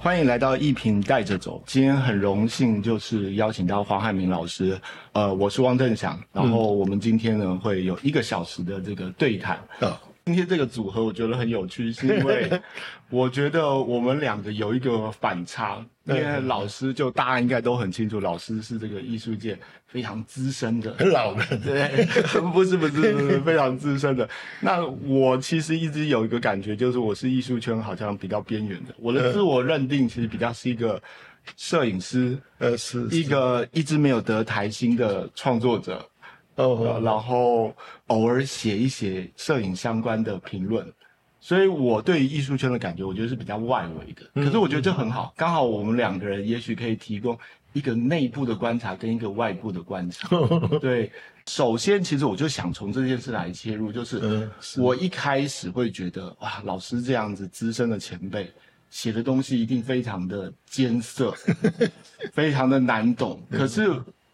欢迎来到一品带着走。今天很荣幸，就是邀请到黄汉明老师。呃，我是汪正祥，然后我们今天呢会有一个小时的这个对谈。今天这个组合我觉得很有趣，是因为 我觉得我们两个有一个反差。因为老师就大家应该都很清楚，老师是这个艺术界非常资深的，很老的，对，不是不是不是非常资深的。那我其实一直有一个感觉，就是我是艺术圈好像比较边缘的。我的自我认定其实比较是一个摄影师，呃，是一个一直没有得台星的创作者，哦，然后偶尔写一写摄影相关的评论。所以，我对于艺术圈的感觉，我觉得是比较外围的。可是，我觉得这很好，刚好我们两个人也许可以提供一个内部的观察跟一个外部的观察。对，首先，其实我就想从这件事来切入，就是我一开始会觉得，哇，老师这样子资深的前辈写的东西一定非常的艰涩，非常的难懂。可是。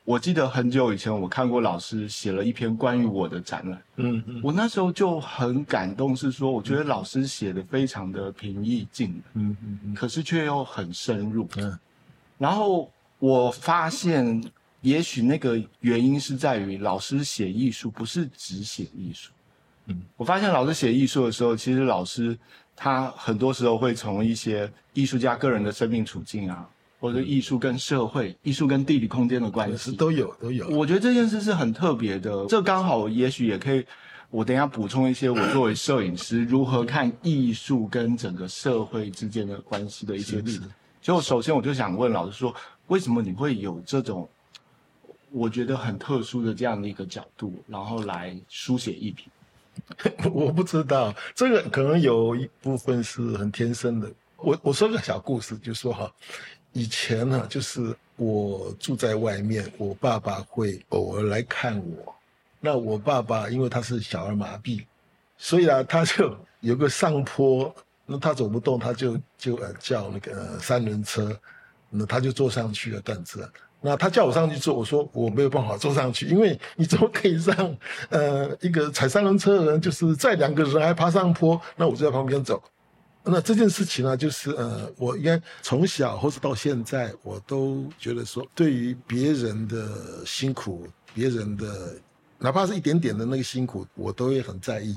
我记得很久以前，我看过老师写了一篇关于我的展览。嗯嗯，我那时候就很感动，是说我觉得老师写的非常的平易近人。嗯嗯嗯，可是却又很深入。嗯，然后我发现，也许那个原因是在于老师写艺术不是只写艺术。嗯，我发现老师写艺术的时候，其实老师他很多时候会从一些艺术家个人的生命处境啊。或者艺术跟社会、艺术跟地理空间的关系都有都有。我觉得这件事是很特别的，这刚好也许也可以，我等下补充一些我作为摄影师如何看艺术跟整个社会之间的关系的一些例子。就首先我就想问老师说，为什么你会有这种我觉得很特殊的这样的一个角度，然后来书写艺品？我不知道，这个可能有一部分是很天生的。我我说个小故事，就说哈。以前呢，就是我住在外面，我爸爸会偶尔来看我。那我爸爸因为他是小儿麻痹，所以啊，他就有个上坡，那他走不动，他就就呃叫那个三轮车，那他就坐上去了段子。那他叫我上去坐，我说我没有办法坐上去，因为你怎么可以让呃一个踩三轮车的人，就是载两个人还爬上坡？那我就在旁边走。那这件事情呢，就是呃，我应该从小或者到现在，我都觉得说，对于别人的辛苦，别人的哪怕是一点点的那个辛苦，我都会很在意。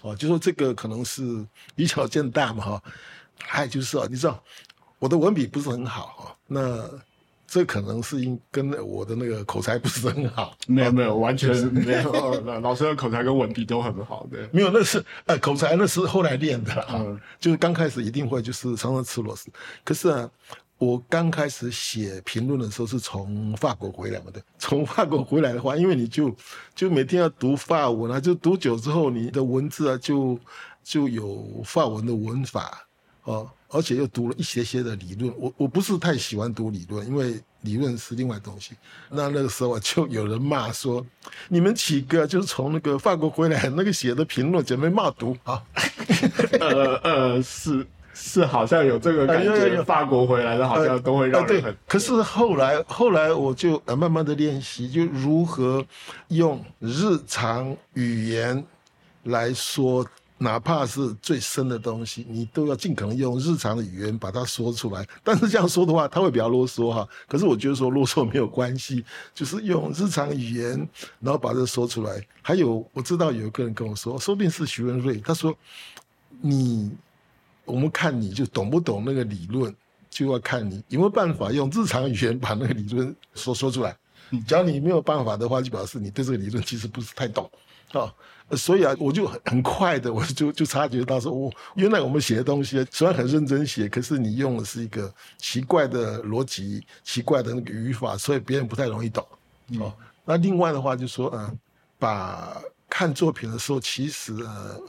哦，就说这个可能是以小见大嘛，哈。还有就是啊，你知道我的文笔不是很好哈，那。这可能是因跟我的那个口才不是很好，没有没有，完全是没有。老师的口才跟文笔都很好，的。没有，那是呃口才，那是后来练的嗯。就是刚开始一定会就是常常吃螺丝。可是啊，我刚开始写评论的时候是从法国回来嘛对。从法国回来的话，因为你就就每天要读法文啊，就读久之后，你的文字啊就就有法文的文法哦。而且又读了一些些的理论，我我不是太喜欢读理论，因为理论是另外东西。那那个时候就有人骂说，你们几个就是从那个法国回来，那个写的评论准备骂读啊？呃呃，是是，好像有这个感觉。法国回来的好像都会让人很。可是后来后来我就慢慢的练习，就如何用日常语言来说。哪怕是最深的东西，你都要尽可能用日常的语言把它说出来。但是这样说的话，他会比较啰嗦哈。可是我觉得说啰嗦没有关系，就是用日常语言，然后把这说出来。还有我知道有一个人跟我说，说不定是徐文瑞，他说：“你，我们看你就懂不懂那个理论，就要看你有没有办法用日常语言把那个理论说说出来。只要你没有办法的话，就表示你对这个理论其实不是太懂。”啊，所以啊，我就很很快的，我就就察觉到说，我原来我们写的东西虽然很认真写，可是你用的是一个奇怪的逻辑、奇怪的那个语法，所以别人不太容易懂。哦，那另外的话就说，嗯，把看作品的时候，其实呃，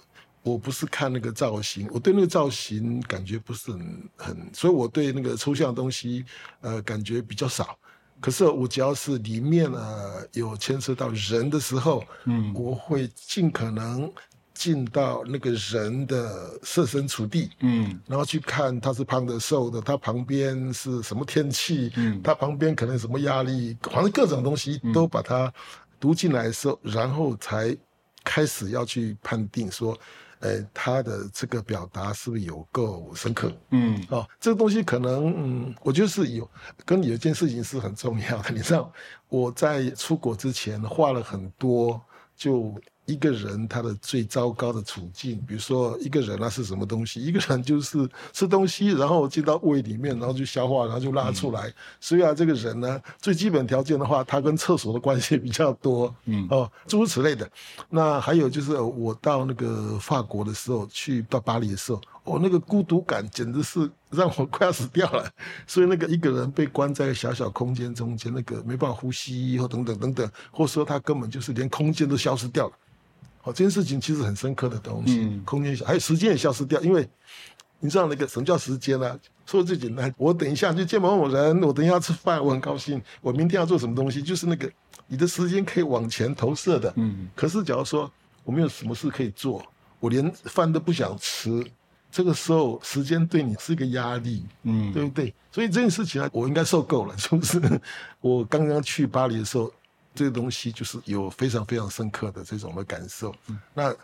我不是看那个造型，我对那个造型感觉不是很很，所以我对那个抽象的东西，呃，感觉比较少。可是我只要是里面呢有牵涉到人的时候，嗯，我会尽可能进到那个人的设身处地，嗯，然后去看他是胖的瘦的，他旁边是什么天气，嗯，他旁边可能什么压力，反正各种东西都把它读进来的时候，然后才开始要去判定说，呃，他的这个表达是不是有够深刻？嗯哦，这个东西可能，嗯，我觉得是有跟有一件事情是很重要的。你知道，我在出国之前画了很多，就一个人他的最糟糕的处境，比如说一个人他是什么东西？一个人就是吃东西，然后进到胃里面，然后就消化，然后就拉出来。所以啊，这个人呢，最基本条件的话，他跟厕所的关系比较多，嗯哦，诸如此类的。那还有就是我到那个法国的时候，去到巴黎的时候，哦，那个孤独感简直是让我快要死掉了。所以那个一个人被关在小小空间中间，那个没办法呼吸，或等等等等，或者说他根本就是连空间都消失掉了。哦，这件事情其实很深刻的东西，嗯空间还有时间也消失掉，因为你知道那个什么叫时间呢、说最简单，我等一下就见某某人，我等一下要吃饭，我很高兴，我明天要做什么东西，就是那个你的时间可以往前投射的。嗯可是假如说我没有什么事可以做，我连饭都不想吃，这个时候时间对你是一个压力。嗯对不对？所以这件事情啊，我应该受够了。是不是我刚刚去巴黎的时候，这个东西就是有非常非常深刻的这种的感受。那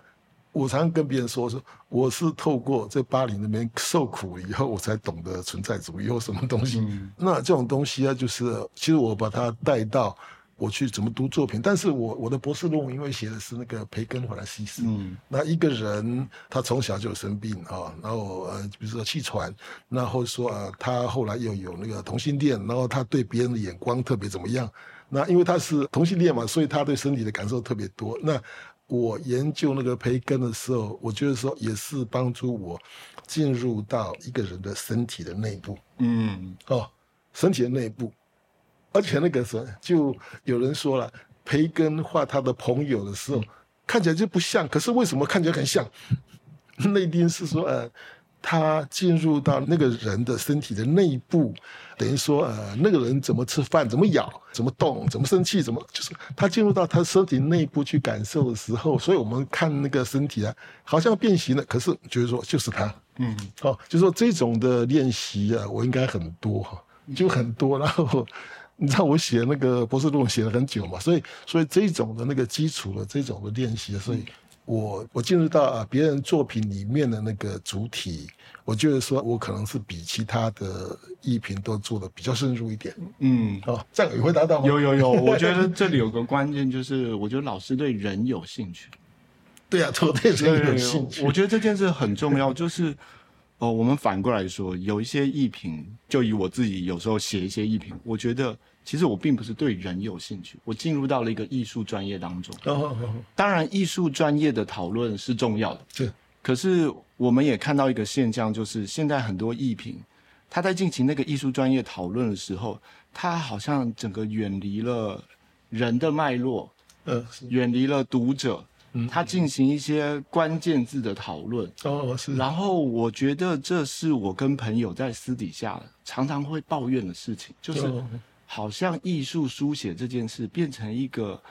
我常常跟别人说，说我是透过在巴黎那边受苦以后，我才懂得存在主义或什么东西。嗯那这种东西啊，就是其实我把它带到我去怎么读作品，但是我我的博士论文因为写的是那个培根·法兰西斯，嗯那一个人他从小就有生病啊，然后呃，比如说气喘，那或者说呃，他后来又有那个同性恋，然后他对别人的眼光特别怎么样？那因为他是同性恋嘛，所以他对身体的感受特别多。那我研究那个培根的时候，我觉得说也是帮助我进入到一个人的身体的内部嗯哦，身体的内部，而且那个时候就有人说了，培根画他的朋友的时候，看起来就不像，可是为什么看起来很像？那一定是说，呃，他进入到那个人的身体的内部，等于说，呃，那个人怎么吃饭，怎么咬，怎么动，怎么生气，怎么就是他进入到他身体内部去感受的时候，所以我们看那个身体啊，好像变形了，可是就是说就是他。嗯哦，就说这种的练习啊，我应该很多哈，就很多。然后你知道我写那个博士论文写了很久嘛，所以所以这种的那个基础的这种的练习，所以我我进入到啊别人作品里面的那个主体，我觉得说我可能是比其他的艺评都做的比较深入一点。嗯，哦，这样有回答到吗？有有有，我觉得 这里有个关键就是，我觉得老师对人有兴趣。对呀、啊，我对人有兴趣。我觉得这件事很重要，就是哦，我们反过来说，有一些艺评，就以我自己有时候写一些艺评，我觉得其实我并不是对人有兴趣，我进入到了一个艺术专业当中。当然，艺术专业的讨论是重要的，是。可是我们也看到一个现象，就是现在很多艺评，他在进行那个艺术专业讨论的时候，他好像整个远离了人的脉络，呃，是。远离了读者，嗯他进行一些关键字的讨论。哦是，然后我觉得这是我跟朋友在私底下常常会抱怨的事情，就是哦好像艺术书写这件事变成一个。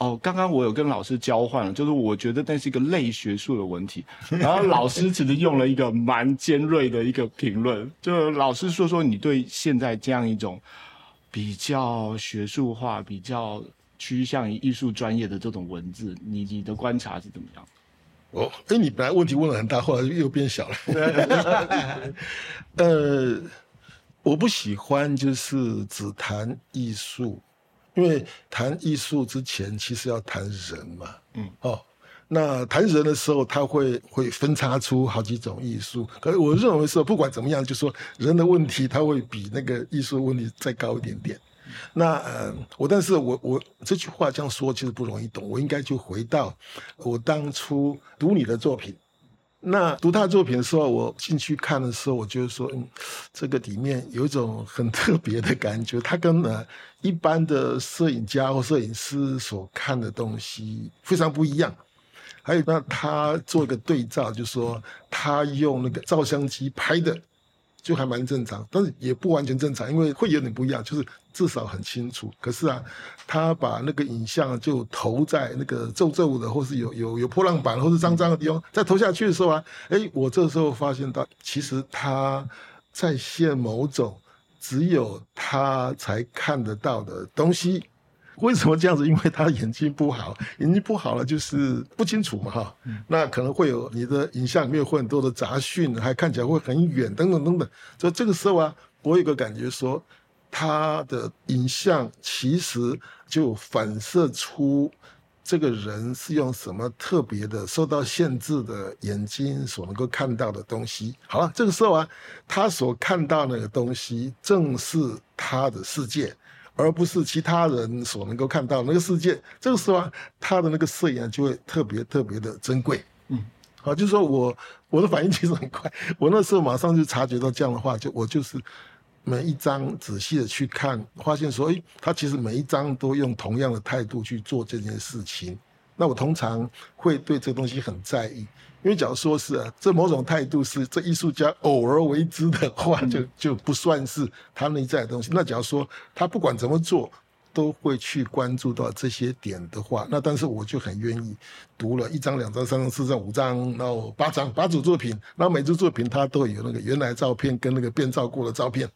哦，刚刚我有跟老师交换了，就是我觉得那是一个类学术的问题，然后老师其实用了一个蛮尖锐的一个评论，就老师说说你对现在这样一种比较学术化、比较趋向于艺术专业的这种文字，你你的观察是怎么样？哦，哎，你本来问题问的很大，后来又变小了。呃，我不喜欢就是只谈艺术，因为谈艺术之前其实要谈人嘛。嗯，哦，那谈人的时候，他会会分叉出好几种艺术。可是我认为说，不管怎么样，就说人的问题，他会比那个艺术问题再高一点点。那呃，我但是我我这句话这样说其实不容易懂，我应该就回到我当初读你的作品。那读他作品的时候，我进去看的时候，我就说，嗯，这个里面有一种很特别的感觉，他跟呃一般的摄影家或摄影师所看的东西非常不一样。还有，那他做一个对照，就说他用那个照相机拍的，就还蛮正常，但是也不完全正常，因为会有点不一样，就是至少很清楚。可是啊，他把那个影像就投在那个皱皱的，或是有有有破浪板，或是脏脏的地方，再投下去的时候啊，哎，我这时候发现到，其实他在现某种只有他才看得到的东西。为什么这样子？因为他眼睛不好，眼睛不好了就是不清楚嘛哈。那可能会有你的影像里面会很多的杂讯，还看起来会很远等等等等。所以这个时候啊，我有个感觉说，他的影像其实就反射出。这个人是用什么特别的、受到限制的眼睛所能够看到的东西？好了，这个时候啊，他所看到那个东西正是他的世界，而不是其他人所能够看到那个世界。这个时候啊，他的那个摄影就会特别特别的珍贵。嗯，好，就是说我我的反应其实很快，我那时候马上就察觉到这样的话，就我就是。每一张仔细的去看，发现说，哎，他其实每一张都用同样的态度去做这件事情。那我通常会对这东西很在意，因为假如说是啊，这某种态度是这艺术家偶尔为之的话，就就不算是他内在的东西。那假如说他不管怎么做，都会去关注到这些点的话，那但是我就很愿意读了一张、两张、三张、四张、五张，然后八张八组作品，然后每组作品它都有那个原来照片跟那个变造过的照片。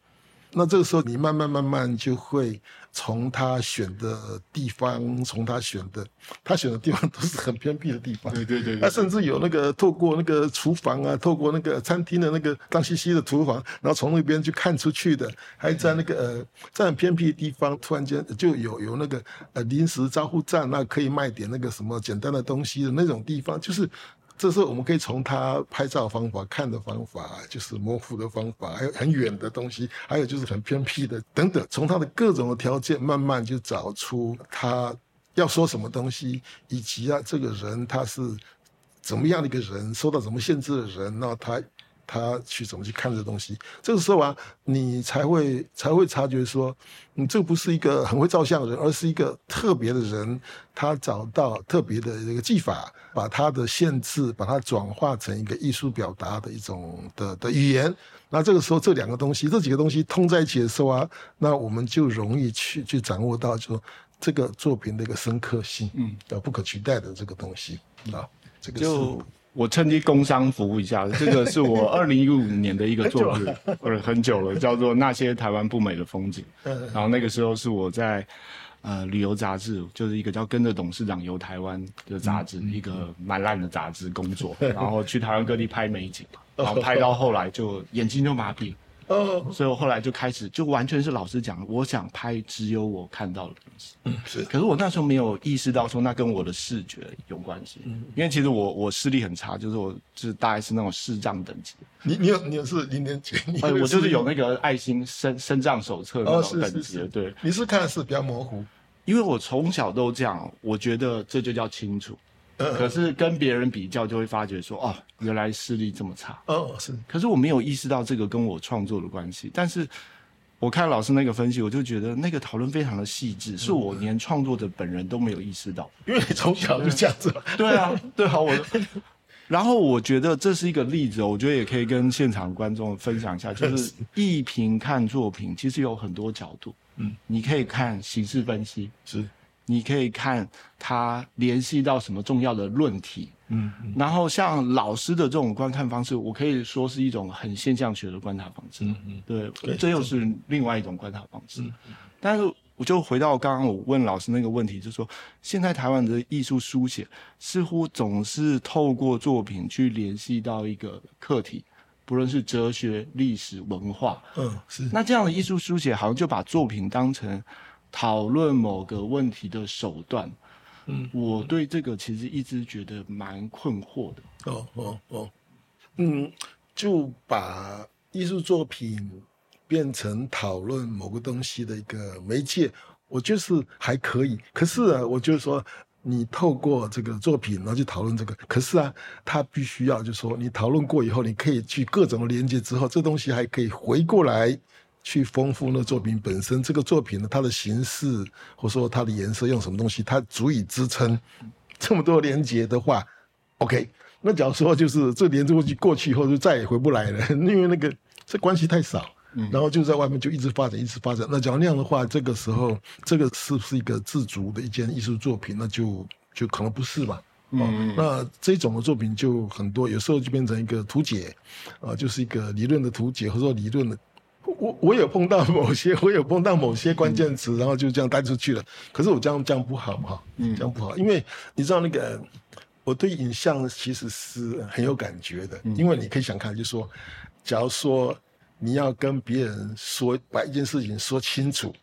那这个时候，你慢慢慢慢就会从他选的地方，从他选的，他选的地方都是很偏僻的地方。对对对。他甚至有那个透过那个厨房啊，透过那个餐厅的那个脏兮兮的厨房，然后从那边去看出去的，还在那个呃，在很偏僻的地方，突然间就有有那个呃临时招呼站，那可以卖点那个什么简单的东西的那种地方，就是。这时候我们可以从他拍照方法、看的方法，就是模糊的方法，还有很远的东西，还有就是很偏僻的等等，从他的各种的条件慢慢就找出他要说什么东西，以及啊这个人他是怎么样的一个人，受到什么限制的人，那他。他去怎么去看这东西？这个时候啊，你才会才会察觉说，你这不是一个很会照相的人，而是一个特别的人。他找到特别的这个技法，把他的限制，把它转化成一个艺术表达的一种的的语言。那这个时候，这两个东西，这几个东西通在一起的时候啊，那我们就容易去去掌握到，就说这个作品的一个深刻性，嗯，呃，不可取代的这个东西啊，这个是。我趁机工商服务一下，这个是我二零一五年的一个作品，或者很久了，叫做《那些台湾不美的风景》。然后那个时候是我在呃旅游杂志，就是一个叫《跟着董事长游台湾》的杂志，一个蛮烂的杂志工作，然后去台湾各地拍美景，然后拍到后来就眼睛就麻痹。哦，所以我后来就开始，就完全是老师讲，我想拍只有我看到的东西。嗯，是。可是我那时候没有意识到说那跟我的视觉有关系。嗯，因为其实我我视力很差，就是我就是大概是那种视障等级。你你有你有是零点几？哎，我就是有那个爱心身身障手册那种等级的。对，你是看的是比较模糊，因为我从小都这样，我觉得这就叫清楚。可是跟别人比较，就会发觉说，哦，原来视力这么差。哦，是。可是我没有意识到这个跟我创作的关系。但是，我看老师那个分析，我就觉得那个讨论非常的细致，是我连创作者本人都没有意识到。因为你从小就这样子。对啊，对啊，我。然后我觉得这是一个例子，我觉得也可以跟现场观众分享一下，就是艺评看作品，其实有很多角度。嗯，你可以看形式分析。是。你可以看他联系到什么重要的论题，嗯，然后像老师的这种观看方式，我可以说是一种很现象学的观察方式，嗯嗯，对，这又是另外一种观察方式。但是我就回到刚刚我问老师那个问题，就是说现在台湾的艺术书写似乎总是透过作品去联系到一个课题，不论是哲学、历史、文化，嗯，是。那这样的艺术书写好像就把作品当成。讨论某个问题的手段，嗯，我对这个其实一直觉得蛮困惑的。哦哦哦，嗯，就把艺术作品变成讨论某个东西的一个媒介，我就是还可以。可是啊，我就是说，你透过这个作品，然后去讨论这个，可是啊，他必须要就是说，你讨论过以后，你可以去各种的连接之后，这东西还可以回过来。去丰富那作品本身，这个作品呢，它的形式或者说它的颜色用什么东西，它足以支撑这么多连接的话，OK。那假如说就是这连着过去过去以后就再也回不来了，因为那个这关系太少，然后就在外面就一直发展，一直发展。那假如那样的话，这个时候这个是不是一个自足的一件艺术作品？那就就可能不是吧。哦，那这种的作品就很多，有时候就变成一个图解，啊，就是一个理论的图解，或者说理论的。我我有碰到某些，我有碰到某些关键词，然后就这样带出去了。可是我这样这样不好嘛，嗯，这样不好，因为你知道那个，我对影像其实是很有感觉的，嗯因为你可以想看，就说，假如说你要跟别人说把一件事情说清楚，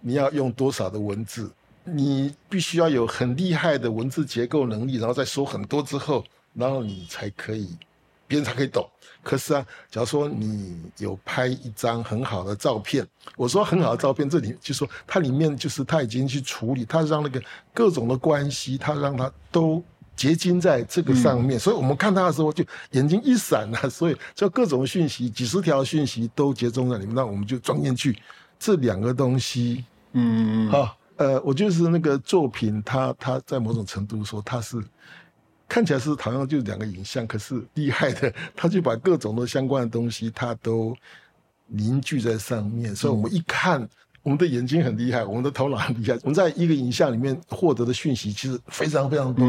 你要用多少的文字，你必须要有很厉害的文字结构能力，然后再说很多之后，然后你才可以。别人才可以懂。可是啊，假如说你有拍一张很好的照片，我说很好的照片，这里就说它里面就是它已经去处理，它让那个各种的关系，它让它都结晶在这个上面。所以我们看它的时候，就眼睛一闪啊，所以就各种讯息，几十条讯息都集中在里面，那我们就装进去这两个东西。嗯，好，呃，我就是那个作品，它它在某种程度说它是。看起来是好像就两个影像，可是厉害的，他就把各种的相关的东西，他都凝聚在上面。所以我们一看，我们的眼睛很厉害，我们的头脑很厉害。我们在一个影像里面获得的讯息其实非常非常多，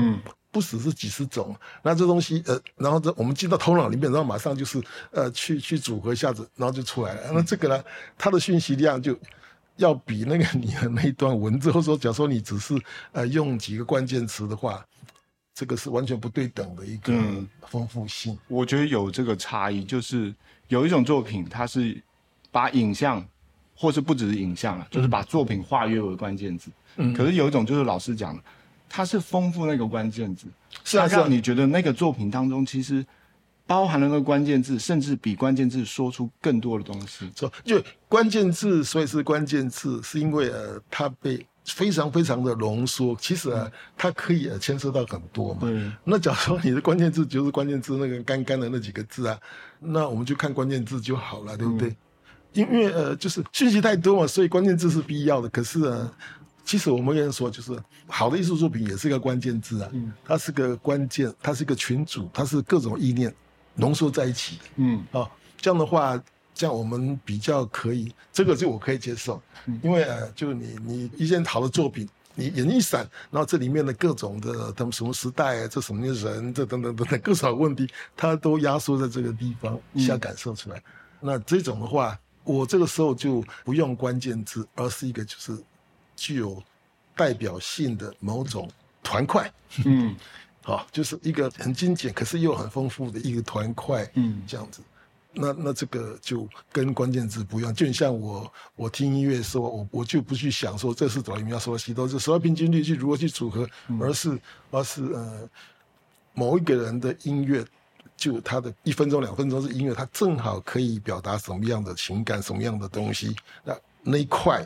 不只是几十种。那这东西，呃，然后这我们进到头脑里面，然后马上就是呃去去组合一下子，然后就出来了。那这个呢，它的讯息量就要比那个你的那一段文字，或者说假如说你只是呃用几个关键词的话。这个是完全不对等的一个丰富性。我觉得有这个差异，就是有一种作品，它是把影像，或是不只是影像啊，就是把作品化约为关键字。嗯。可是有一种就是老师讲的，它是丰富那个关键字，是啊，让你觉得那个作品当中其实包含了那个关键字，甚至比关键字说出更多的东西。说就关键字，所以是关键字，是因为呃，它被。非常非常的浓缩，其实啊，它可以牵涉到很多嘛。那假如说你的关键字就是关键字那个干干的那几个字啊，那我们就看关键字就好了，对不对？因为呃，就是讯息太多嘛，所以关键字是必要的。可是啊，其实我们跟人说，就是好的艺术作品也是一个关键字啊，它是个关键，它是一个群组，它是各种意念浓缩在一起。嗯，啊，这样的话。这样我们比较可以，这个就我可以接受，因为呃，就你你一件好的作品，你眼一闪，然后这里面的各种的他们什么时代，这什么人，这等等等等各种问题，它都压缩在这个地方，一下感受出来。那这种的话，我这个时候就不用关键字，而是一个就是具有代表性的某种团块，嗯，好，就是一个很精简，可是又很丰富的一个团块，嗯，这样子。那那这个就跟关键字不一样，就像我我听音乐的时候，我我就不去想说这是哆来咪发嗦西哆，是十二平均律去如何去组合，而是而是呃某一个人的音乐，就他的一分钟两分钟是音乐，他正好可以表达什么样的情感，什么样的东西，那那一块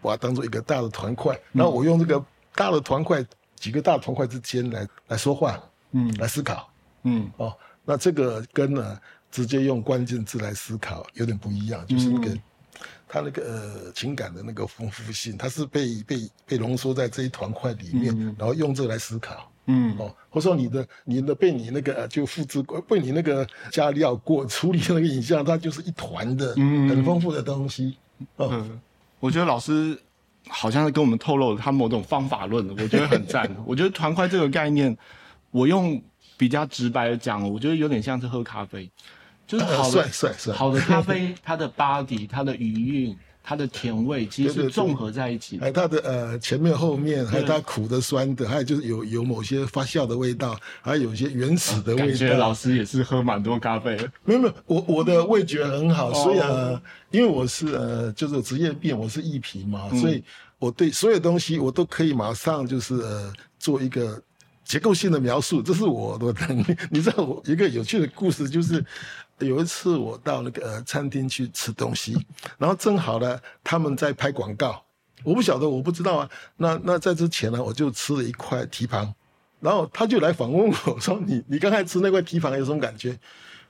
把它当做一个大的团块，然后我用这个大的团块几个大团块之间来来说话，嗯，来思考，嗯，哦，那这个跟呢？直接用关键字来思考有点不一样，就是那个他那个呃情感的那个丰富性，它是被被被浓缩在这一团块里面，然后用这来思考，嗯。哦，或者说你的你的被你那个就复制过，被你那个加料过处理那个影像，它就是一团的很丰富的东西。嗯，我觉得老师好像是跟我们透露了他某种方法论我觉得很赞。我觉得团块这个概念，我用比较直白的讲，我觉得有点像是喝咖啡。就是好的，好的咖啡，它的 body，它的余韵，它的甜味，其实是综合在一起。还它的呃前面后面，还有它苦的酸的，还有就是有有某些发酵的味道，还有一些原始的味道。感觉老师也是喝蛮多咖啡。没有没有，我我的味觉很好，所以呃，因为我是呃就是职业病，我是艺皮嘛，所以我对所有东西我都可以马上就是呃做一个结构性的描述，这是我的能力。你知道我一个有趣的故事就是。有一次我到那个餐厅去吃东西，然后正好呢他们在拍广告，我不晓得我不知道啊。那那在之前呢我就吃了一块蹄膀，然后他就来访问我说：“你 你刚才吃那块蹄膀有什么感觉？”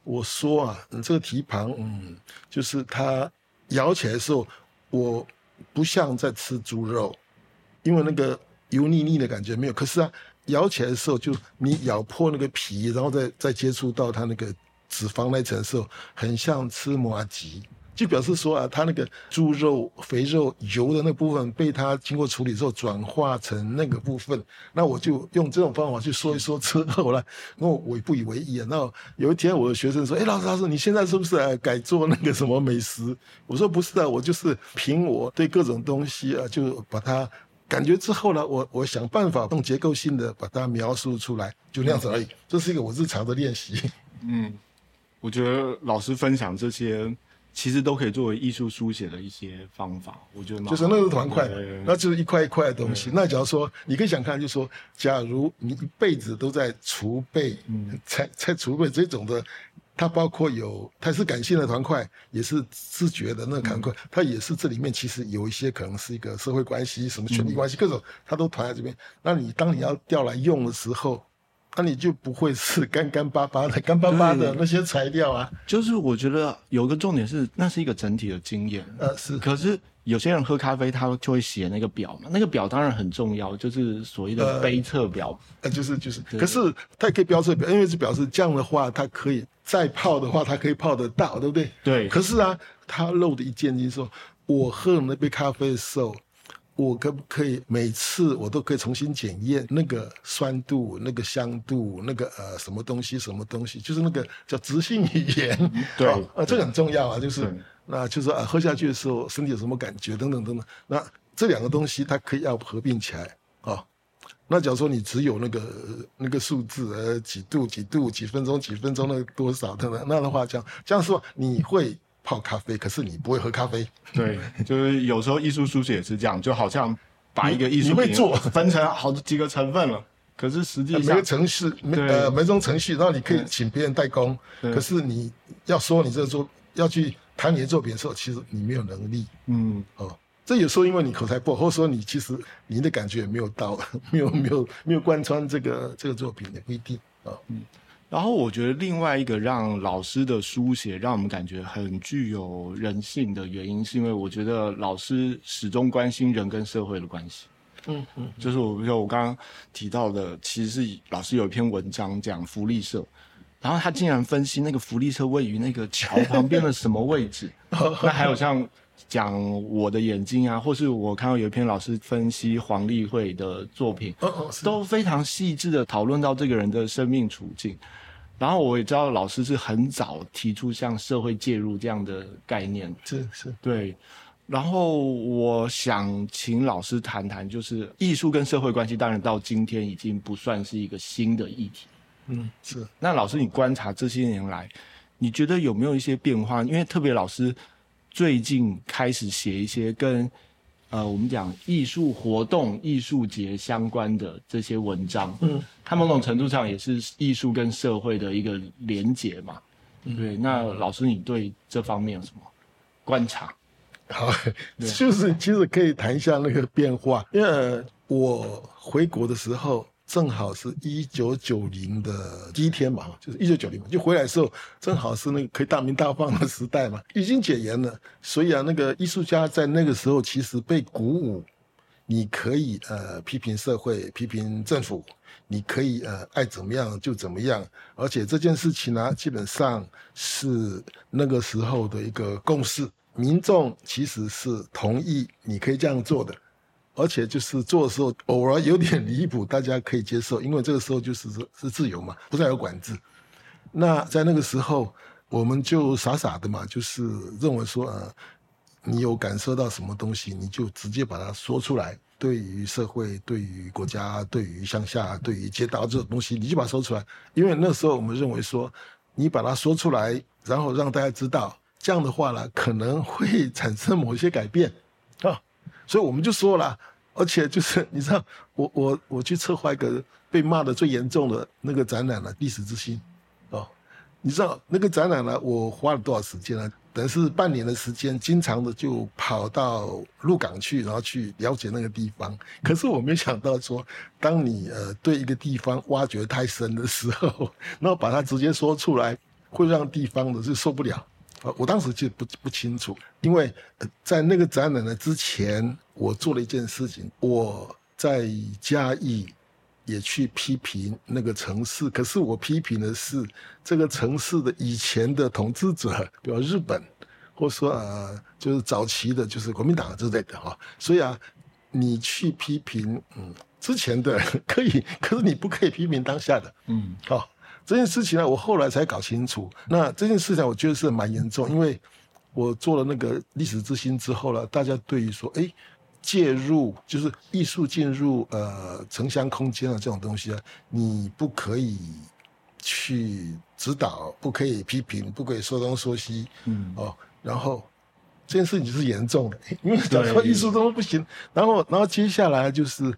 我说：“啊，这个蹄膀，嗯，就是它咬起来的时候，我不像在吃猪肉，因为那个油腻腻的感觉没有。可是啊，咬起来的时候，就你咬破那个皮，然后再再接触到它那个。”脂肪那层时候很像吃麻吉，就表示说啊，它那个猪肉、肥肉、油的那部分被它经过处理之后转化成那个部分。那我就用这种方法去说一说之后呢，那我也不以为意啊。那有一天我的学生说：“哎，老师，老师，你现在是不是改做那个什么美食？”我说：“不是啊，我就是凭我对各种东西啊，就把它。”感觉之后呢，我我想办法用结构性的把它描述出来，就那样子而已。这是一个我日常的练习。嗯，我觉得老师分享这些，其实都可以作为艺术书写的一些方法。我觉得就是那个团块，那就是一块一块的东西。那假如说你可以想看，就是说，假如你一辈子都在储备，嗯在在储备这种的。它包括有，它是感性的团块，也是自觉的那个团块，它也是这里面其实有一些可能是一个社会关系、什么权力关系，各种它都团在这边。那你当你要调来用的时候，那你就不会是 干干巴巴的、干巴巴的那些材料啊。就是我觉得有个重点是，那是一个整体的经验。呃，是。可是有些人喝咖啡，他就会写那个表嘛，那个表当然很重要，就是所谓的杯测表。呃，就是就是。可是它也可以标测表，因为是表示这样的话，它可以。再泡的话，它可以泡得到，对不对？对。可是啊，他漏的一件就是说，我喝那杯咖啡的时候，我可不可以每次我都可以重新检验那个酸度、那个香度、那个呃什么东西、什么东西，就是那个叫直性语言。对。啊，这个很重要啊，就是那就是啊，喝下去的时候身体有什么感觉等等等等。那这两个东西它可以要合并起来啊。那假如说你只有那个那个数字，呃，几度几度几分钟几分钟那多少等等，那的话这样这样说你会泡咖啡，可是你不会喝咖啡。对，就是有时候艺术书写也是这样，就好像把一个艺术品做分成好几个成分了，可是实际上每个程序每呃每种程序，然后你可以请别人代工，可是你要说你这个作要去谈你的作品的时候，其实你没有能力。嗯，哦。这有时候因为你口才不好，或者说你其实你的感觉也没有到，没有没有没有贯穿这个这个作品也不一定啊。嗯，然后我觉得另外一个让老师的书写让我们感觉很具有人性的原因，是因为我觉得老师始终关心人跟社会的关系。嗯嗯，就是我比如说我刚刚提到的，其实是老师有一篇文章讲福利社，然后他竟然分析那个福利社位于那个桥旁边的什么位置，那还有像。讲我的眼睛啊，或是我看到有一篇老师分析黄立慧的作品，都非常细致的讨论到这个人的生命处境。然后我也知道老师是很早提出像社会介入这样的概念，是是，对。然后我想请老师谈谈，就是艺术跟社会关系，当然到今天已经不算是一个新的议题。嗯，是。那老师，你观察这些年来，你觉得有没有一些变化？因为特别老师。最近开始写一些跟，呃，我们讲艺术活动、艺术节相关的这些文章，嗯，它某种程度上也是艺术跟社会的一个连结嘛，对。那老师，你对这方面有什么观察？好，就是其实可以谈一下那个变化，因为我回国的时候。正好是一九九零的第一天嘛，就是一九九零，就回来的时候，正好是那个可以大鸣大放的时代嘛，已经解严了。所以啊，那个艺术家在那个时候其实被鼓舞，你可以呃批评社会、批评政府，你可以呃爱怎么样就怎么样。而且这件事情呢，基本上是那个时候的一个共识，民众其实是同意你可以这样做的。而且就是做的时候，偶尔有点离谱，大家可以接受，因为这个时候就是是自由嘛，不再有管制。那在那个时候，我们就傻傻的嘛，就是认为说，呃，你有感受到什么东西，你就直接把它说出来。对于社会、对于国家、对于乡下、对于街道这种东西，你就把它说出来。因为那时候我们认为说，你把它说出来，然后让大家知道，这样的话呢，可能会产生某些改变啊。所以我们就说了。而且就是你知道，我我我去策划一个被骂的最严重的那个展览了，历史之心，哦，你知道那个展览呢，我花了多少时间呢？等于是半年的时间，经常的就跑到鹿港去，然后去了解那个地方。可是我没想到说，当你呃对一个地方挖掘太深的时候，然后把它直接说出来，会让地方的是受不了。呃，我当时就不不清楚，因为在那个展览的之前，我做了一件事情，我在嘉义也去批评那个城市，可是我批评的是这个城市的以前的统治者，比如日本，或者说呃，就是早期的，就是国民党之类的哈。所以啊，你去批评嗯之前的 可以，可是你不可以批评当下的，嗯，好，这件事情呢，我后来才搞清楚。那这件事情我觉得是蛮严重，因为我做了那个历史之星之后呢，大家对于说，哎。介入就是艺术进入呃城乡空间的这种东西啊，你不可以去指导，不可以批评，不可以说东说西，嗯哦，然后这件事情是严重的，因为讲说艺术都不行，然后然后接下来就是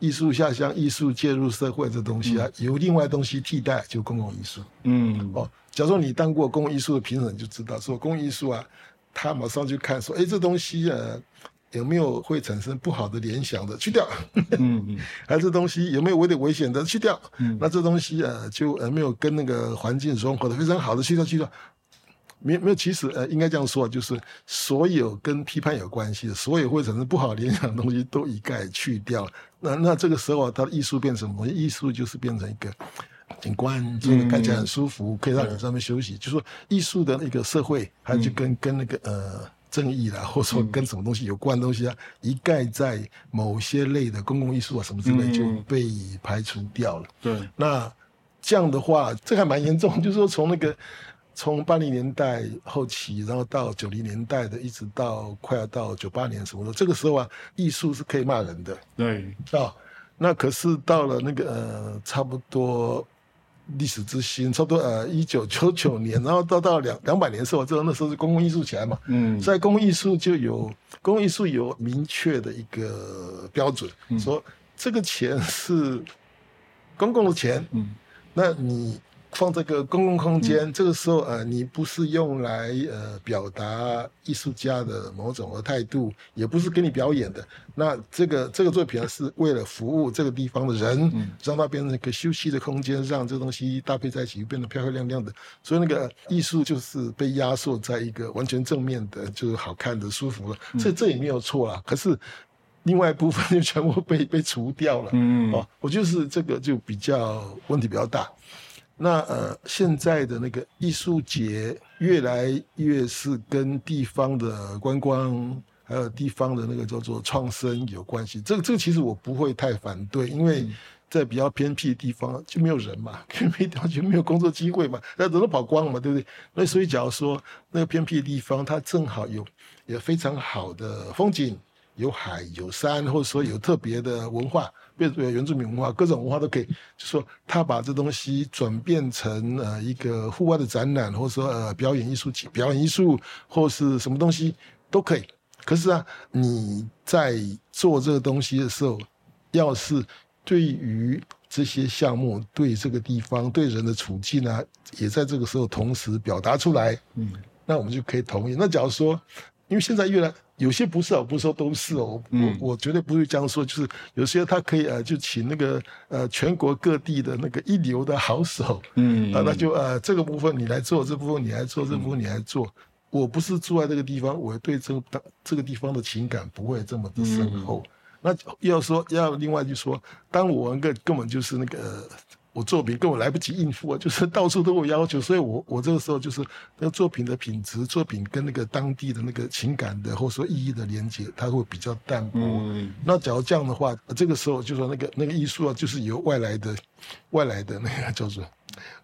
艺术下乡，艺术介入社会这东西啊，由另外东西替代，就公共艺术，嗯哦，假如说你当过公共艺术的评审，就知道说公共艺术啊，他马上就看说，哎，这东西啊。有没有会产生不好的联想的去掉？嗯嗯，还是东西有没有有点危险的去掉？嗯，那这东西啊就呃没有跟那个环境融合的非常好的去掉去掉。没没有，其实呃应该这样说，就是所有跟批判有关系的，所有会产生不好联想的东西都一概去掉了。那那这个时候啊，它的艺术变成什么？艺术就是变成一个景观，就是看起来很舒服，可以让你上面休息。就说艺术的那个社会，还就跟跟那个呃。正义啦，或者说跟什么东西有关的东西啊，一概在某些类的公共艺术啊什么之类就被排除掉了。对，那这样的话，这还蛮严重。就是说，从那个从八零年代后期，然后到九零年代的，一直到快要到九八年什么的，这个时候啊，艺术是可以骂人的。对啊，那可是到了那个呃，差不多。历史之星，差不多呃，一九九九年，然后到到两两百年的时候，知道那时候是公共艺术起来嘛，嗯，在公共艺术就有公共艺术有明确的一个标准，说这个钱是公共的钱，嗯，那你。放这个公共空间，这个时候呃，你不是用来呃表达艺术家的某种的态度，也不是给你表演的。那这个这个作品是为了服务这个地方的人，让它变成一个休息的空间，让这东西搭配在一起变得漂漂亮亮的。所以那个艺术就是被压缩在一个完全正面的，就是好看的、舒服的。这这也没有错啦。可是另外一部分就全部被被除掉了。嗯哦，我就是这个就比较问题比较大。那呃，现在的那个艺术节越来越是跟地方的观光，还有地方的那个叫做创生有关系。这个这个其实我不会太反对，因为在比较偏僻的地方就没有人嘛，偏僻地方就没有工作机会嘛，那人都跑光了嘛，对不对？那所以假如说那个偏僻的地方，它正好有有非常好的风景，有海有山，或者说有特别的文化。变成原住民文化，各种文化都可以。就说他把这东西转变成呃一个户外的展览，或者说呃表演艺术、表演艺术或是什么东西都可以。可是啊，你在做这个东西的时候，要是对于这些项目、对这个地方、对人的处境呢，也在这个时候同时表达出来，嗯，那我们就可以同意。那假如说，因为现在越来。有些不是哦，不是说都是哦，我我绝对不会这样说。就是有些他可以呃，就请那个呃全国各地的那个一流的好手，嗯，啊，那就呃这个部分你来做，这部分你来做，这部分你来做。我不是住在这个地方，我对这个这个地方的情感不会这么的深厚。那要说要另外就说，当我那个根本就是那个。我作品根本来不及应付啊，就是到处都有要求，所以我我这个时候就是那个作品的品质，作品跟那个当地的那个情感的或者说意义的连接，它会比较淡薄。那假如这样的话，这个时候就说那个那个艺术啊，就是由外来的外来的那个叫做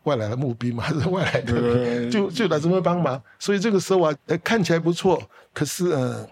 外来的募兵嘛，还是外来的，就就来这边帮忙。所以这个时候啊，看起来不错，可是呃。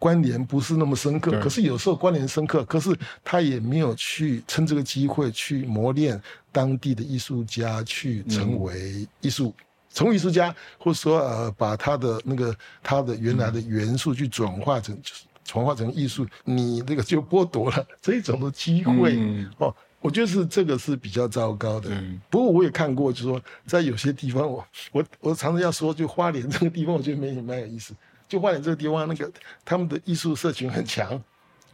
关联不是那么深刻，可是有时候关联深刻，可是他也没有去趁这个机会去磨练当地的艺术家，去成为艺术，成为艺术家，或者说呃，把他的那个他的原来的元素去转化成，转化成艺术，你那个就剥夺了这种的机会哦。我觉得是这个是比较糟糕的。不过我也看过，就是说在有些地方，我我我常常要说，就花莲这个地方，我觉得没蛮有意思。就花莲这个地方，那个他们的艺术社群很强，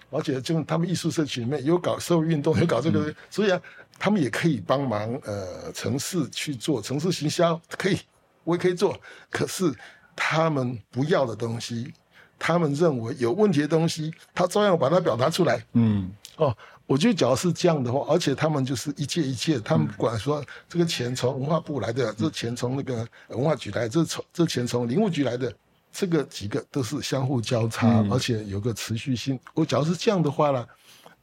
而且就他们艺术社群里面有搞社会运动，有搞这个，所以啊，他们也可以帮忙呃城市去做城市行销，可以，我也可以做。可是他们不要的东西，他们认为有问题的东西，他照样把它表达出来。嗯，哦，我觉得假如是这样的话，而且他们就是一切一切，他们不管说这个钱从文化部来的，这钱从那个文化局来，这从这钱从林务局来的。这个几个都是相互交叉，而且有个持续性。我假如是这样的话呢，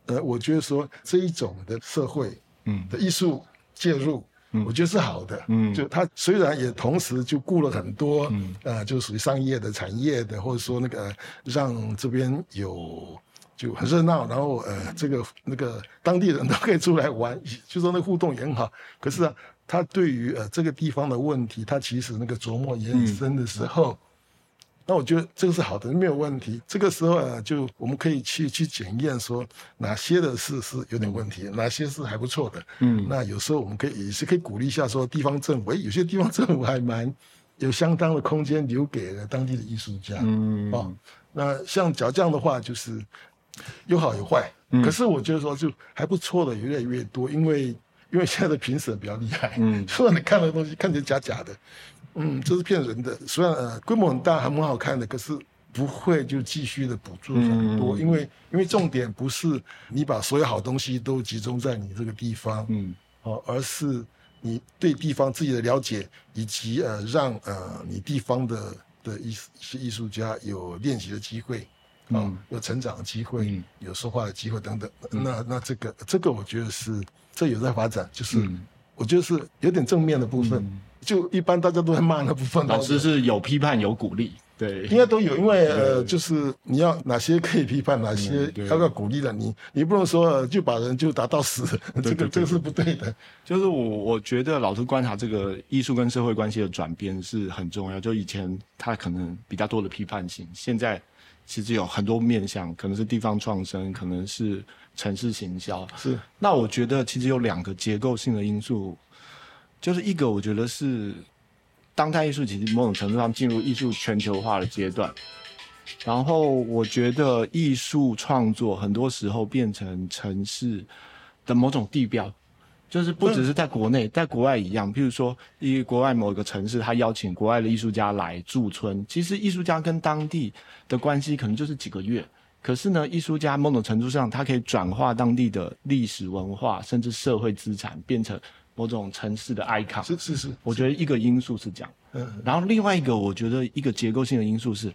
呃，我觉得说这一种的社会，嗯，的艺术介入，我觉得是好的。嗯，就它虽然也同时就顾了很多，嗯，呃，就属于商业的、产业的，或者说那个让这边有就很热闹，然后呃，这个那个当地人都可以出来玩，就说那互动也很好。可是啊。他对于呃这个地方的问题，他其实那个琢磨延伸的时候，那我觉得这个是好的，没有问题。这个时候啊，就我们可以去去检验说哪些的事是有点问题，哪些是还不错的。嗯，那有时候我们可以也是可以鼓励一下说地方政府，有些地方政府还蛮有相当的空间留给了当地的艺术家。嗯，哦，那像讲这样的话，就是有好有坏。可是我觉得说就还不错的越来越多，因为。因为现在的评审比较厉害，嗯，虽然你看的东西看起来假假的，嗯，这是骗人的。虽然呃规模很大，还蛮好看的，可是不会就继续的补助很多，因为因为重点不是你把所有好东西都集中在你这个地方，嗯，哦，而是你对地方自己的了解，以及呃让呃你地方的的艺一些艺术家有练习的机会，啊，有成长的机会，有说话的机会等等。那那这个这个我觉得是。这有在发展，就是我觉得是有点正面的部分。就一般大家都在骂那部分，老师是有批判有鼓励，对，应该都有。因为呃，就是你要哪些可以批判，哪些要不要鼓励的，你你不能说就把人就打到死，这个这个是不对的。就是我我觉得老师观察这个艺术跟社会关系的转变是很重要。就以前他可能比较多的批判性，现在其实有很多面向，可能是地方创生，可能是。城市行销是，那我觉得其实有两个结构性的因素，就是一个我觉得是当代艺术其实某种程度上进入艺术全球化的阶段，然后我觉得艺术创作很多时候变成城市的某种地标，就是不只是在国内，在国外一样。譬如说，一国外某一个城市，他邀请国外的艺术家来驻村，其实艺术家跟当地的关系可能就是几个月。可是呢，艺术家某种程度上，他可以转化当地的历史文化，甚至社会资产，变成某种城市的 icon。是是是，我觉得一个因素是这样。嗯。然后另外一个，我觉得一个结构性的因素是，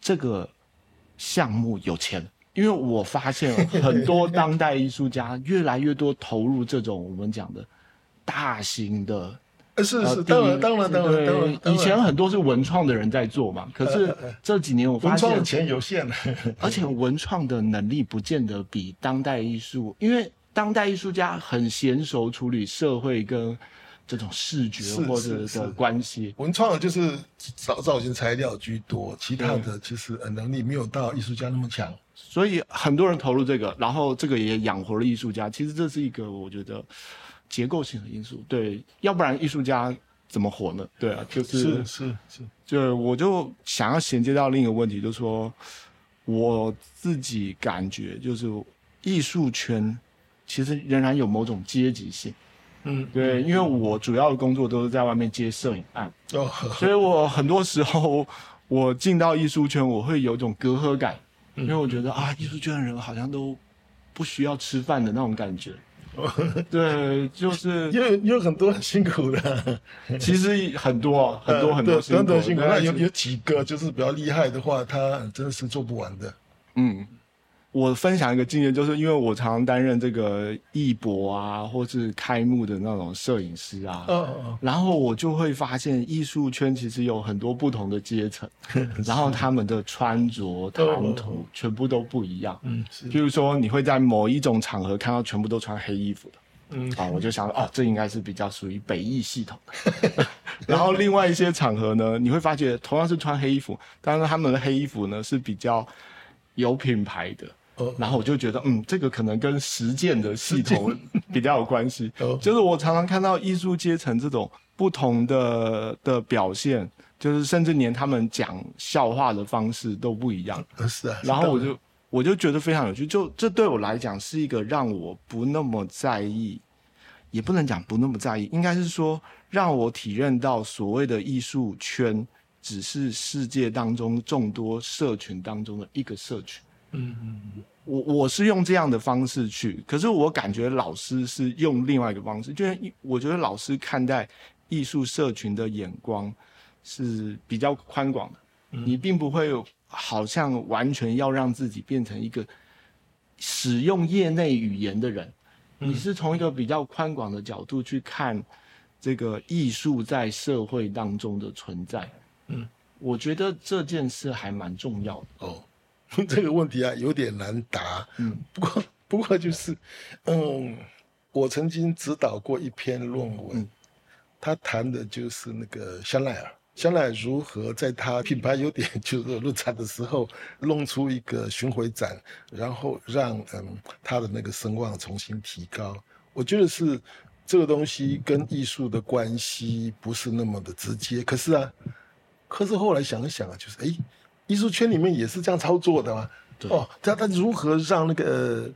这个项目有钱，因为我发现很多当代艺术家越来越多投入这种我们讲的大型的。是是，当然当然当然当然，以前很多是文创的人在做嘛，可是这几年我发现文创钱有限，而且文创的能力不见得比当代艺术，因为当代艺术家很娴熟处理社会跟这种视觉或者的关系，文创就是造造型材料居多，其他的其实能力没有到艺术家那么强，所以很多人投入这个，然后这个也养活了艺术家，其实这是一个我觉得。结构性的因素，对，要不然艺术家怎么活呢？对啊，就是是是是，就我就想要衔接到另一个问题，就是说我自己感觉，就是艺术圈其实仍然有某种阶级性，嗯，对，因为我主要的工作都是在外面接摄影案，哦，所以我很多时候我进到艺术圈，我会有一种隔阂感，因为我觉得啊，艺术圈的人好像都不需要吃饭的那种感觉。对，就是因为有很多很辛苦的，其实很多 很多很多辛苦。辛苦。那有有几个就是比较厉害的话，他真的是做不完的。嗯。我分享一个经验，就是因为我常常担任这个艺博啊，或是开幕的那种摄影师啊，然后我就会发现艺术圈其实有很多不同的阶层，然后他们的穿着、谈吐全部都不一样。嗯，譬如说你会在某一种场合看到全部都穿黑衣服的，嗯，啊，我就想哦，这应该是比较属于北艺系统的。然后另外一些场合呢，你会发觉同样是穿黑衣服，但是他们的黑衣服呢是比较有品牌的。然后我就觉得，嗯，这个可能跟实践的系统 比较有关系。就是我常常看到艺术阶层这种不同的的表现，就是甚至连他们讲笑话的方式都不一样。是啊。然后我就我就觉得非常有趣，就这对我来讲是一个让我不那么在意，也不能讲不那么在意，应该是说让我体认到所谓的艺术圈只是世界当中众多社群当中的一个社群。嗯嗯嗯，我我是用这样的方式去，可是我感觉老师是用另外一个方式，就是我觉得老师看待艺术社群的眼光是比较宽广的，你并不会好像完全要让自己变成一个使用业内语言的人，你是从一个比较宽广的角度去看这个艺术在社会当中的存在。嗯，我觉得这件事还蛮重要的。哦，这个问题啊有点难答。嗯，不过不过就是，嗯，我曾经指导过一篇论文，他谈的就是那个香奈儿。香奈如何在他品牌有点就是落差的时候弄出一个巡回展，然后让嗯他的那个声望重新提高？我觉得是这个东西跟艺术的关系不是那么的直接。可是啊，可是后来想一想啊，就是哎，艺术圈里面也是这样操作的嘛。哦，他他如何让那个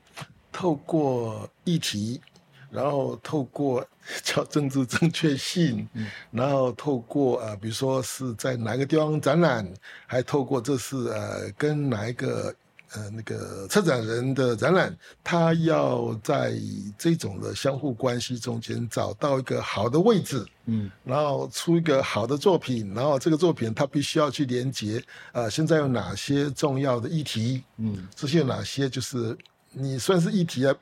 透过议题？然后透过叫政治正确性，然后透过呃，比如说是在哪个地方展览，还透过这是呃跟哪一个呃那个策展人的展览，他要在这种的相互关系中间找到一个好的位置，嗯，然后出一个好的作品，然后这个作品他必须要去连接啊，现在有哪些重要的议题，嗯，这些有哪些就是你算是议题啊。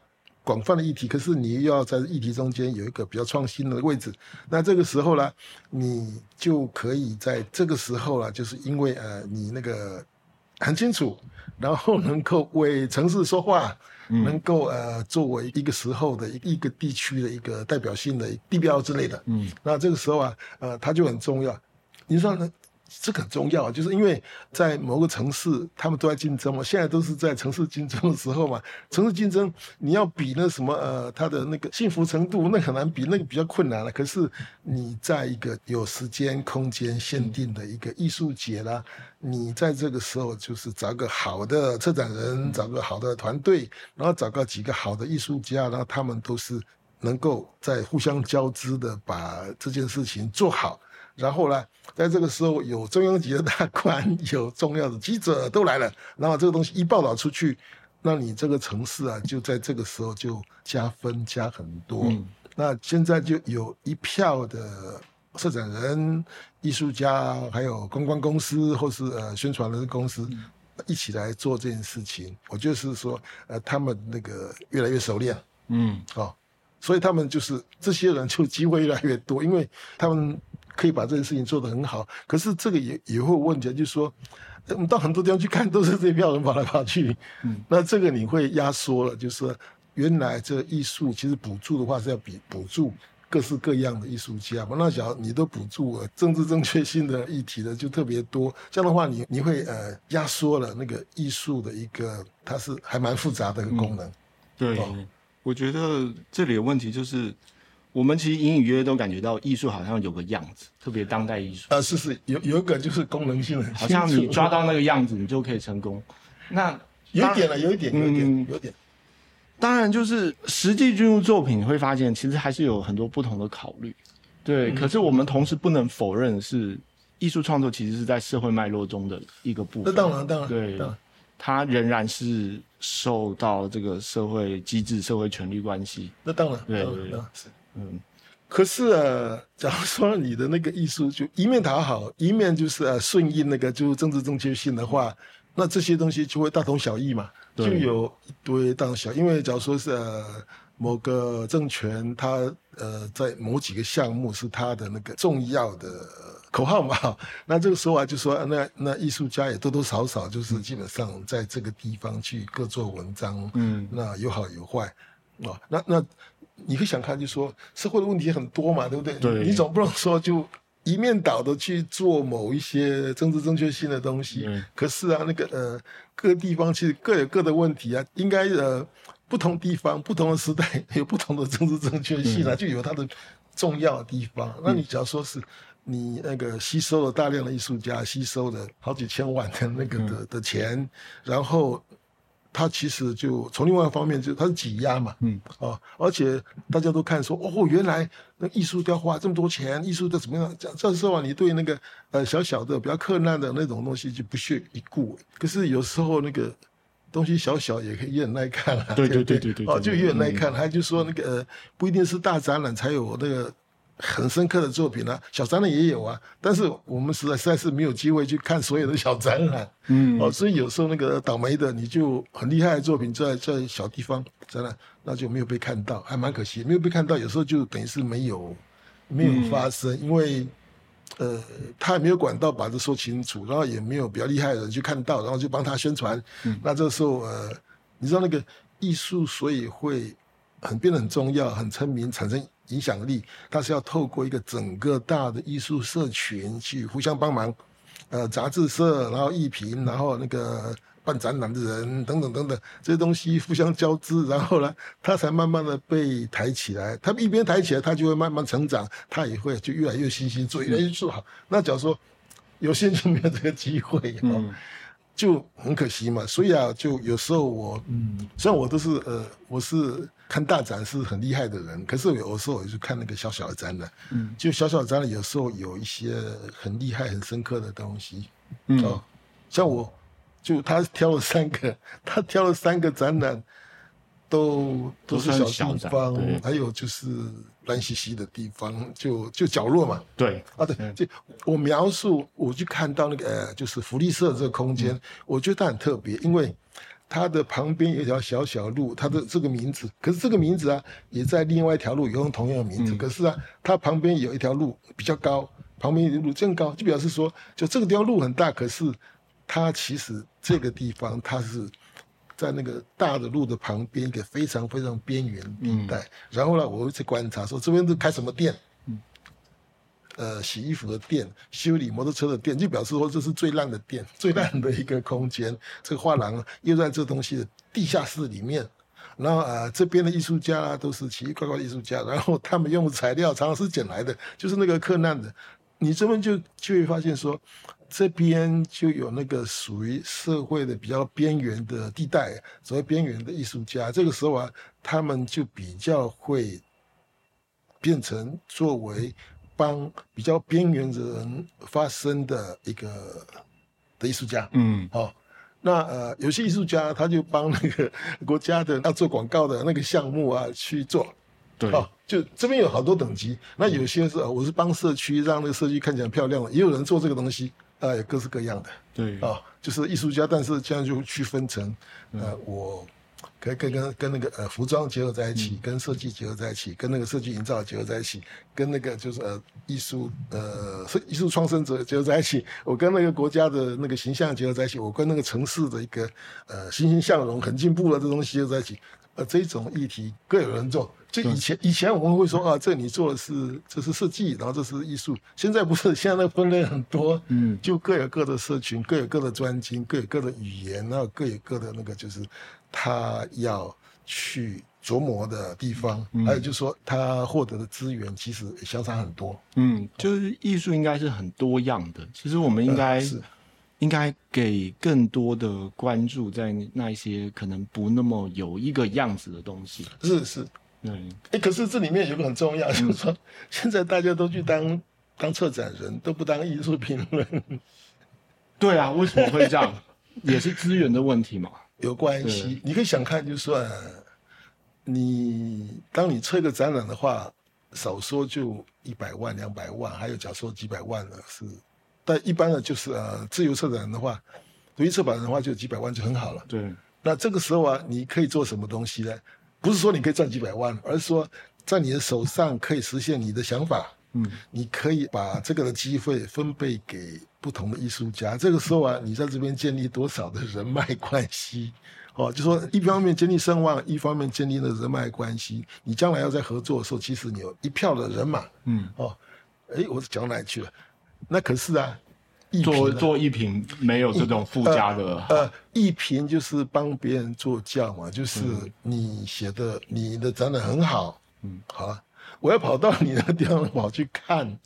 广泛的议题，可是你又要在议题中间有一个比较创新的位置，那这个时候呢，你就可以在这个时候了，就是因为呃，你那个很清楚，然后能够为城市说话，能够呃作为一个时候的一个地区的一个代表性的地标之类的，嗯，那这个时候啊，呃，它就很重要。你说呢？这个很重要，就是因为在某个城市，他们都在竞争嘛。现在都是在城市竞争的时候嘛。城市竞争，你要比那什么呃，他的那个幸福程度，那很难比，那个比较困难了。可是你在一个有时间、空间限定的一个艺术节啦，你在这个时候就是找个好的策展人，找个好的团队，然后找个几个好的艺术家，然后他们都是能够在互相交织的把这件事情做好。然后呢，在这个时候有中央级的大官，有重要的记者都来了，然后这个东西一报道出去，那你这个城市啊，就在这个时候就加分加很多。那现在就有一票的策展人、艺术家，还有公关公司或是呃宣传的公司一起来做这件事情。我就是说，呃，他们那个越来越熟练，嗯，哦，所以他们就是这些人就机会越来越多，因为他们。可以把这件事情做得很好，可是这个也也会有问题，就是说，我们到很多地方去看，都是这票人跑来跑去，嗯，那这个你会压缩了，就是说，原来这艺术其实补助的话是要比补助各式各样的艺术家嘛，那假如你都补助了政治正确性的议题的就特别多，这样的话你你会呃压缩了那个艺术的一个它是还蛮复杂的一个功能。对，我觉得这里的问题就是。我们其实隐隐约约都感觉到艺术好像有个样子，特别当代艺术。啊，是是，有有一个就是功能性 好像你抓到那个样子，你就可以成功。那有一点了，有一点，有一点，有点。当然，就是实际进入作品，你会发现其实还是有很多不同的考虑。对，可是我们同时不能否认是艺术创作其实是在社会脉络中的一个部分。那当然，当然，对，它仍然是受到这个社会机制、社会权力关系。那当然，对对对，是。嗯，可是啊，假如说你的那个艺术就一面讨好，一面就是呃顺应那个就政治正确性的话，那这些东西就会大同小异嘛，就有一堆大同小。因为假如说是呃某个政权，它呃在某几个项目是它的那个重要的口号嘛，那这个时候啊，就说那那艺术家也多多少少就是基本上在这个地方去各做文章，嗯，那有好有坏啊，那那。你会想看，就说社会的问题很多嘛，对不对？对。你总不能说就一面倒的去做某一些政治正确性的东西。嗯。可是啊，那个呃，各地方其实各有各的问题啊，应该呃，不同地方、不同的时代有不同的政治正确性啊，就有它的重要的地方。那你只要说是你那个吸收了大量的艺术家，吸收了好几千万的那个的的钱，然后。它其实就从另外一方面，就它是挤压嘛，嗯，啊，而且大家都看说，哦，原来那艺术要花这么多钱，艺术的怎么样？这这时候啊，你对那个呃小小的比较困难的那种东西就不屑一顾。可是有时候那个东西小小也可以也很耐看啊，对对对对对，哦，就也很耐看。还就说那个呃，不一定是大展览才有那个很深刻的作品啊，小展览也有啊，但是我们实在实在是没有机会去看所有的小展览，嗯，哦，所以有时候那个倒霉的，你就很厉害的作品在在小地方展览，那就没有被看到，还蛮可惜，没有被看到，有时候就等于是没有没有发生，因为呃，他也没有管道把这说清楚，然后也没有比较厉害的人去看到，然后就帮他宣传，那这时候呃，你知道那个艺术所以会很变得很重要，很成名，产生。影响力，它是要透过一个整个大的艺术社群去互相帮忙，呃，杂志社，然后艺评，然后那个办展览的人等等等等，这些东西互相交织，然后呢，它才慢慢的被抬起来。它一边抬起来，它就会慢慢成长，它也会就越来越细心做，越来越做好。那假如说有些人就没有这个机会，嗯，就很可惜嘛。所以啊，就有时候我，嗯，虽然我都是呃，我是。看大展是很厉害的人，可是有时候我就看那个小小的展览，嗯，就小小的展览有时候有一些很厉害、很深刻的东西，嗯，哦，像我，就他挑了三个，他挑了三个展览，都都是小地方，还有就是乱兮兮的地方，就就角落嘛，对，啊对，就我描述，我就看到那个呃，就是福利社这个空间，我觉得它很特别，因为。它的旁边有一条小小路，它的这个名字，可是这个名字啊，也在另外一条路有用同样的名字。可是啊，它旁边有一条路比较高，旁边的路更高，就表示说，就这个地方路很大，可是它其实这个地方它是在那个大的路的旁边一个非常非常边缘地带。然后呢，我会去观察说，这边是开什么店？呃，洗衣服的店，修理摩托车的店，就表示说这是最烂的店，最烂的一个空间。这个画廊又在这东西的地下室里面，然后呃，这边的艺术家啊都是奇奇怪怪的艺术家，然后他们用材料常常是捡来的，就是那个克难的。你这边就就会发现说，这边就有那个属于社会的比较边缘的地带，所谓边缘的艺术家。这个时候啊，他们就比较会变成作为。帮比较边缘的人发声的一个的艺术家，嗯，好，那呃，有些艺术家他就帮那个国家的要做广告的那个项目啊去做，对，就这边有好多等级。那有些是我是帮社区让那个社区看起来漂亮，也有人做这个东西，啊，各式各样的，对，啊，就是艺术家，但是这样就区分成，呃，我。可以跟跟跟那个呃服装结合在一起，跟设计结合在一起，跟那个设计营造结合在一起，跟那个就是呃艺术呃艺术创生者结合在一起。我跟那个国家的那个形象结合在一起，我跟那个城市的一个呃欣欣向荣、很进步的这东西结合在一起。呃，这种议题各有人做。就以前以前我们会说啊，这你做的是这是设计，然后这是艺术。现在不是，现在那分类很多，嗯，就各有各的社群，各有各的专精，各有各的语言，然后各有各的那个就是。他要去琢磨的地方，还有就是说，他获得的资源其实相差很多。嗯，就是艺术应该是很多样的。其实我们应该是应该给更多的关注在那一些可能不那么有一个样子的东西。是是，嗯，哎，可是这里面有个很重要，就是说，现在大家都去当当策展人，都不当艺术评论。对啊，为什么会这样？也是资源的问题嘛。有关系，你可以想看，就说你当你策一个展览的话，少说就一百万、两百万，还有假说几百万的是，但一般的就是呃，自由策展的话，独立策展的话就几百万就很好了。对，那这个时候啊，你可以做什么东西呢？不是说你可以赚几百万，而是说在你的手上可以实现你的想法。嗯，你可以把这个的机会分配给不同的艺术家。这个时候啊，你在这边建立多少的人脉关系？哦，就说一方面建立声望，一方面建立了人脉关系。你将来要在合作的时候，其实你有一票的人马。嗯，哦，哎，我讲哪里去了？那可是啊，做做艺评没有这种附加的。呃，艺评就是帮别人做教嘛，就是你写的你的展览很好。嗯，好了。我要跑到你那个地方跑去看，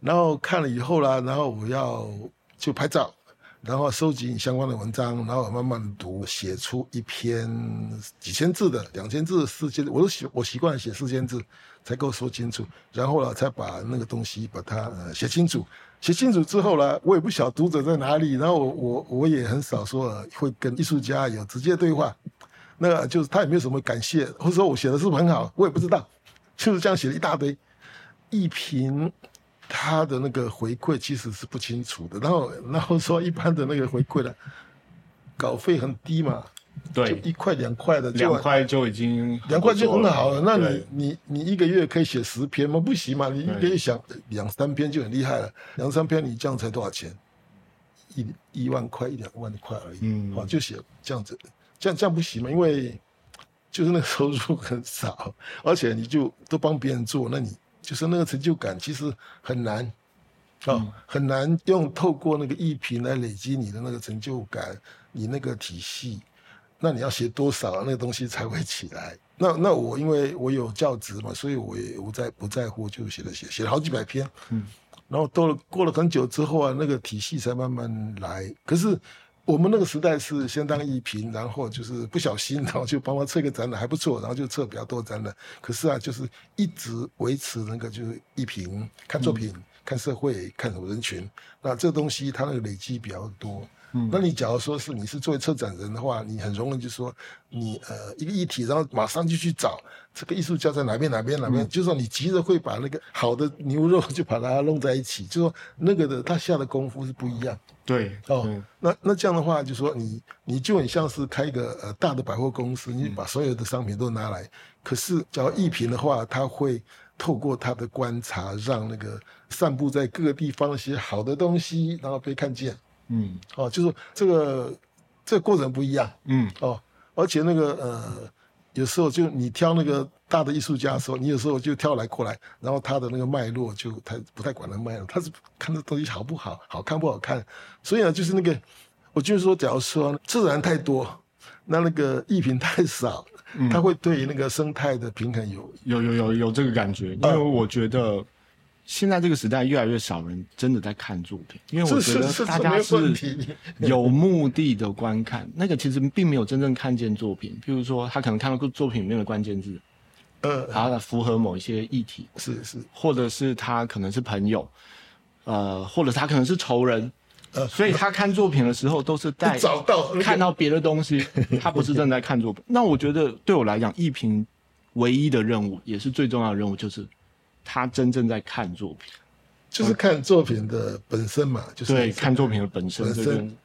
然后看了以后啦，然后我要就拍照，然后收集你相关的文章，然后慢慢读，写出一篇几千字的、两千字、四千字，我都习我习惯写四千字才够说清楚，然后呢，才把那个东西把它呃写清楚。写清楚之后呢，我也不晓读者在哪里，然后我我我也很少说会跟艺术家有直接对话，那个就是他也没有什么感谢，或者说我写的是不是很好，我也不知道。就是这样写了一大堆，一评他的那个回馈其实是不清楚的，然后然后说一般的那个回馈的稿费很低嘛，就对，一块两块的，就两块就已经两块就很好了。那你你你一个月可以写十篇吗？不行嘛，你一个月想两三篇就很厉害了，两三篇你这样才多少钱？一一万块一两万块而已，嗯。好就写这样子，这样这样不行嘛，因为就是那个收入很少，而且你就都帮别人做，那你就是那个成就感其实很难。哦，嗯很难用透过那个艺评来累积你的那个成就感，你那个体系，那你要写多少那个东西才会起来？那那我因为我有教职嘛，所以我也不在不在乎，就写了写写了好几百篇，嗯，然后到了过了很久之后啊，那个体系才慢慢来。可是我们那个时代是先当艺评，然后就是不小心，然后就帮忙测个展览还不错，然后就测比较多展览。可是啊，就是一直维持那个就是艺评，看作品，看社会，看什么人群。那这东西它那个累积比较多。嗯那你假如说是你是作为策展人的话，你很容易就说你呃一个议题，然后马上就去找这个艺术家在哪边哪边哪边，就是说你急着会把那个好的牛肉就把它弄在一起，就说那个的他下的功夫是不一样对哦。那那这样的话，就说你你就很像是开一个呃大的百货公司，你把所有的商品都拿来，可是假如艺评的话，他会。透过他的观察，让那个散布在各个地方一些好的东西，然后被看见。嗯。哦，就是这个这个过程不一样嗯。哦，而且那个呃，有时候就你挑那个大的艺术家的时候，你有时候就挑来过来，然后他的那个脉络就他不太管那脉络，他是看这东西好不好，好看不好看，所以呢，就是那个我就是说，假如说自然太多，那那个艺品太少，它会对那个生态的平衡有有有有有这个感觉，因为我觉得现在这个时代越来越少人真的在看作品，因为我觉得大家是，有目的的观看，那个其实并没有真正看见作品。譬如说，他可能看到作品里面的关键字，呃，然后符合某一些议题，是是，或者是他可能是朋友，呃，或者他可能是仇人，呃，所以他看作品的时候都是带找到看到别的东西，他不是正在看作品。那我觉得对我来讲，艺评唯一的任务，也是最重要的任务，就是他真正在看作品，就是看作品的本身嘛，就是对，看作品的本身本身，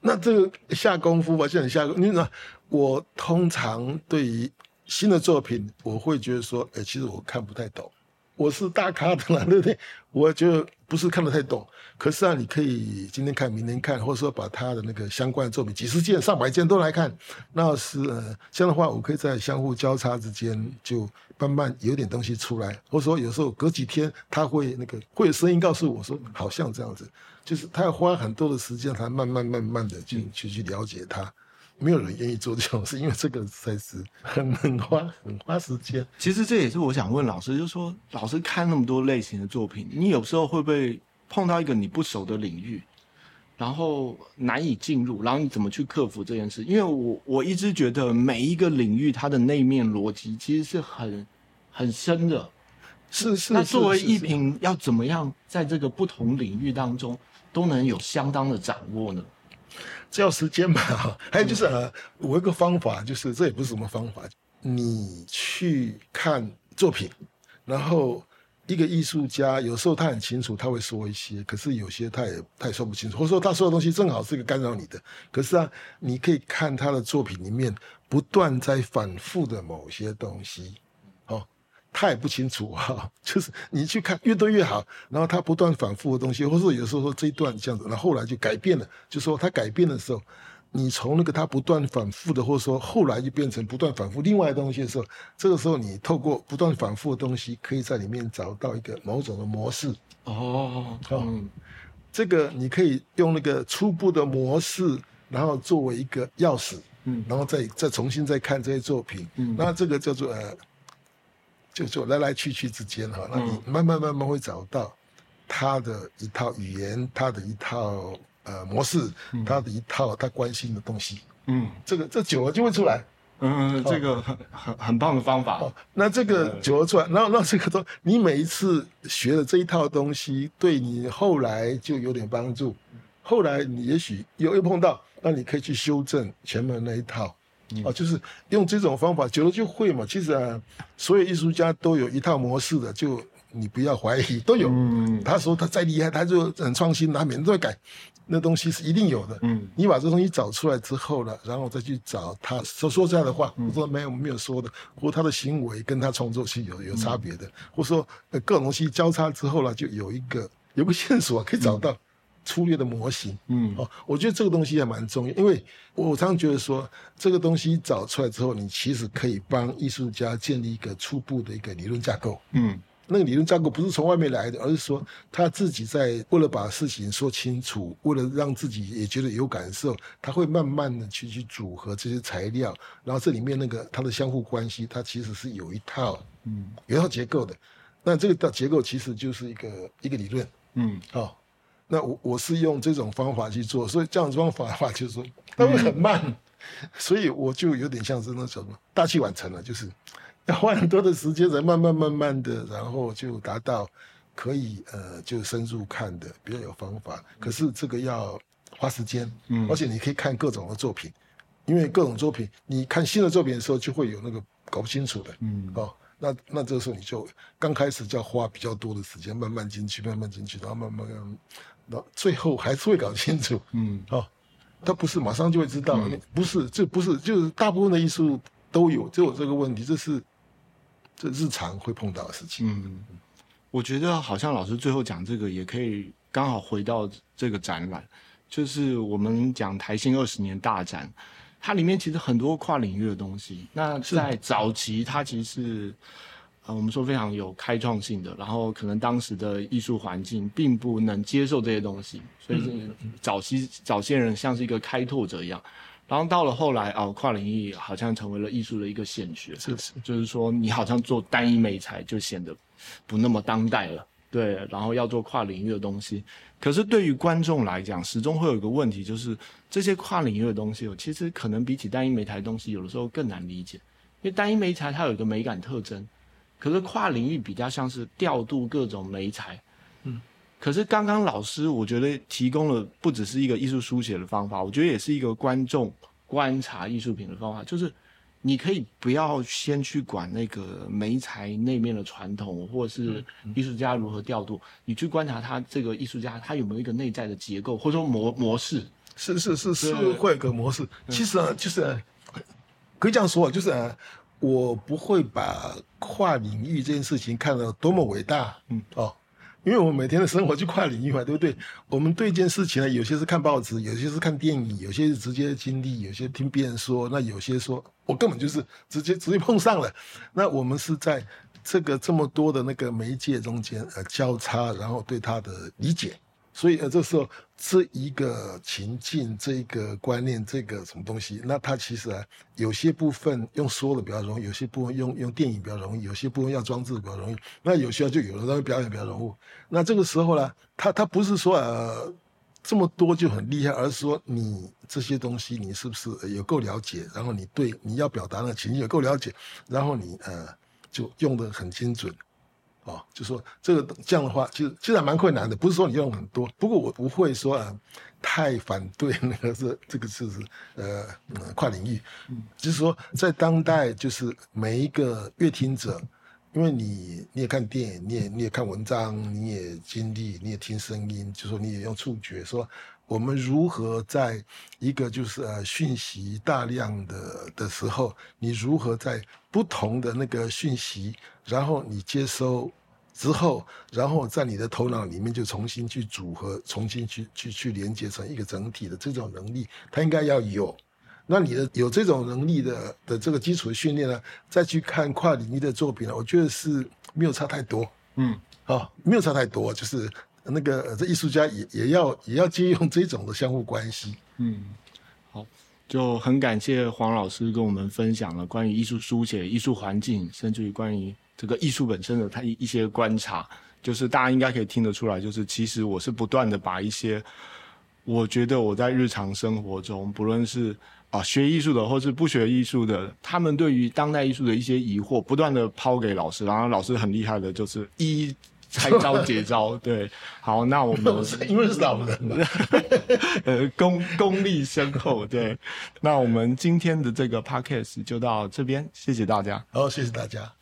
那这个下功夫吧，像你下功，你呢？我通常对于新的作品，我会觉得说，哎，其实我看不太懂。我是大咖的啦，对不对？我就不是看得太懂。可是啊，你可以今天看，明天看，或者说把他的那个相关的作品几十件、上百件都来看。那是，这样的话，我可以在相互交叉之间就慢慢有点东西出来，或者说有时候隔几天他会那个会有声音告诉我说，好像这样子，就是他要花很多的时间才慢慢慢慢的去去去了解他。没有人愿意做这种事，因为这个实在是很很花很花时间。其实这也是我想问老师，就是说，老师看那么多类型的作品，你有时候会不会碰到一个你不熟的领域，然后难以进入，然后你怎么去克服这件事？因为我我一直觉得每一个领域它的内面逻辑其实是很 很深的。是是，那作为艺评，要怎么样在这个不同领域当中都能有相当的掌握呢？这要时间嘛。哈 还有就是呃，我有一个方法，就是这也不是什么方法，你去看作品，然后一个艺术家有时候他很清楚，他会说一些，可是有些他也他也说不清楚，或者说他说的东西正好是一个干扰你的。可是啊，你可以看他的作品里面不断在反复的某些东西，他也不清楚哈、就是你去看越多越好，然后他不断反复的东西，或者说有时候说这一段这样子，然后后来就改变了，就说他改变的时候，你从那个他不断反复的，或者说后来就变成不断反复另外的东西的时候，这个时候你透过不断反复的东西，可以在里面找到一个某种的模式。哦，嗯。这个你可以用那个初步的模式，然后作为一个钥匙，嗯。然后再再重新再看这些作品，嗯。那这个叫做呃，就就来来去去之间哈，那你嗯慢慢慢慢会找到他的一套语言，他的一套呃模式，他的一套他关心的东西，嗯这个这久了就会出来。嗯，这个很很很棒的方法。哦，那这个久了出来，然后那这个都，你每一次学的这一套东西，对你后来就有点帮助。后来你也许又又碰到，那你可以去修正前面那一套。哦，就是用这种方法，久了就会嘛。其实啊，所有艺术家都有一套模式的，就你不要怀疑，都有。嗯他说他再厉害，他就很创新，他每天都在改，那东西是一定有的。嗯你把这东西找出来之后呢，然后再去找他说说这样的话，我说没有没有说的，或他的行为跟他创作是有有差别的，或者说呃各种东西交叉之后呢，就有一个有个线索可以找到粗略的模型。嗯哦，我觉得这个东西还蛮重要，因为我常常觉得说，这个东西找出来之后，你其实可以帮艺术家建立一个初步的一个理论架构。嗯那个理论架构不是从外面来的，而是说他自己在为了把事情说清楚，为了让自己也觉得有感受，他会慢慢的去去组合这些材料，然后这里面那个它的相互关系，它其实是有一套嗯有一套结构的。那这个的结构其实就是一个一个理论。嗯哦，那我我是用这种方法去做，所以这样子方法的话，就是说它会很慢，所以我就有点像是那种大器晚成了，就是 要花很多的时间，才慢慢慢慢的，然后就达到可以呃就深入看的比较有方法。可是这个要花时间，嗯而且你可以看各种的作品，因为各种作品，你看新的作品的时候就会有那个搞不清楚的，嗯。哦，那那这个时候你就刚开始就要花比较多的时间，慢慢进去，慢慢进去，然后慢慢，最后还是会搞清楚嗯哦。他不是马上就会知道，不是，这不是，就是大部分的艺术都有就有这个问题，这是这日常会碰到的事情。嗯，我觉得好像老师最后讲这个也可以刚好回到这个展览，就是我们讲台新二十年大展，它里面其实很多跨领域的东西。那在早期，它其实是呃我们说非常有开创性的，然后可能当时的艺术环境并不能接受这些东西，所以这个早期早些人像是一个开拓者一样。然后到了后来哦，跨领域好像成为了艺术的一个显学。是是，就是说你好像做单一美材就显得不那么当代了，对，然后要做跨领域的东西。可是对于观众来讲，始终会有一个问题，就是这些跨领域的东西，哦，其实可能比起单一美材的东西，有的时候更难理解，因为单一美材它有一个美感特征，可是跨领域比较像是调度各种媒材。嗯，可是刚刚老师我觉得提供了不只是一个艺术书写的方法，我觉得也是一个观众观察艺术品的方法，就是你可以不要先去管那个媒材那面的传统，或是艺术家如何调度，你去观察他这个艺术家他有没有一个内在的结构或者说模模式。是是是是对会有个模式。其实啊，就是啊可以这样说啊，就是啊，我不会把跨领域这件事情看得多么伟大，嗯哦，因为我们每天的生活就跨领域嘛，对不对？我们对一件事情呢，有些是看报纸，有些是看电影，有些是直接经历，有些听别人说，那有些说我根本就是直接直接碰上了。那我们是在这个这么多的那个媒介中间呃交叉，然后对它的理解。所以呃，这时候这一个情境、这一个观念、这个什么东西，那它其实啊，有些部分用说的比较容易，有些部分用用电影比较容易，有些部分要装置比较容易。那有些就有的人表演比较容易。那这个时候呢，他他不是说呃这么多就很厉害，而是说你这些东西你是不是有够了解，然后你对你要表达的情境有够了解，然后你呃就用的很精准。哦，就说这个这样的话，其实其实还蛮困难的，不是说你用很多。不过我不会说啊，太反对那个是这个是呃呃跨领域，就是说在当代，就是每一个乐听者，因为你你也看电影，你也你也看文章，你也经历，你也听声音，就说你也用触觉，说我们如何在一个就是呃讯息大量的的时候，你如何在不同的那个讯息，然后你接收之后，然后在你的头脑里面就重新去组合，重新去去去连接成一个整体的这种能力，它应该要有。那你的有这种能力的的这个基础的训练呢，再去看跨领域的作品呢，我觉得是没有差太多。嗯，哦，没有差太多，就是那个这艺术家也也要也要借用这种的相互关系。嗯，好，就很感谢黄老师跟我们分享了关于艺术书写、艺术环境，甚至于关于这个艺术本身的他一一些观察。就是大家应该可以听得出来，就是其实我是不断的把一些我觉得我在日常生活中，不论是啊学艺术的或是不学艺术的，他们对于当代艺术的一些疑惑，不断的抛给老师，然后老师很厉害的，就是一一拆招解招。对，好，那我们 因为是老人嘛，呃，功功力深厚，对。那我们今天的这个 podcast 就到这边，谢谢大家。好，谢谢大家。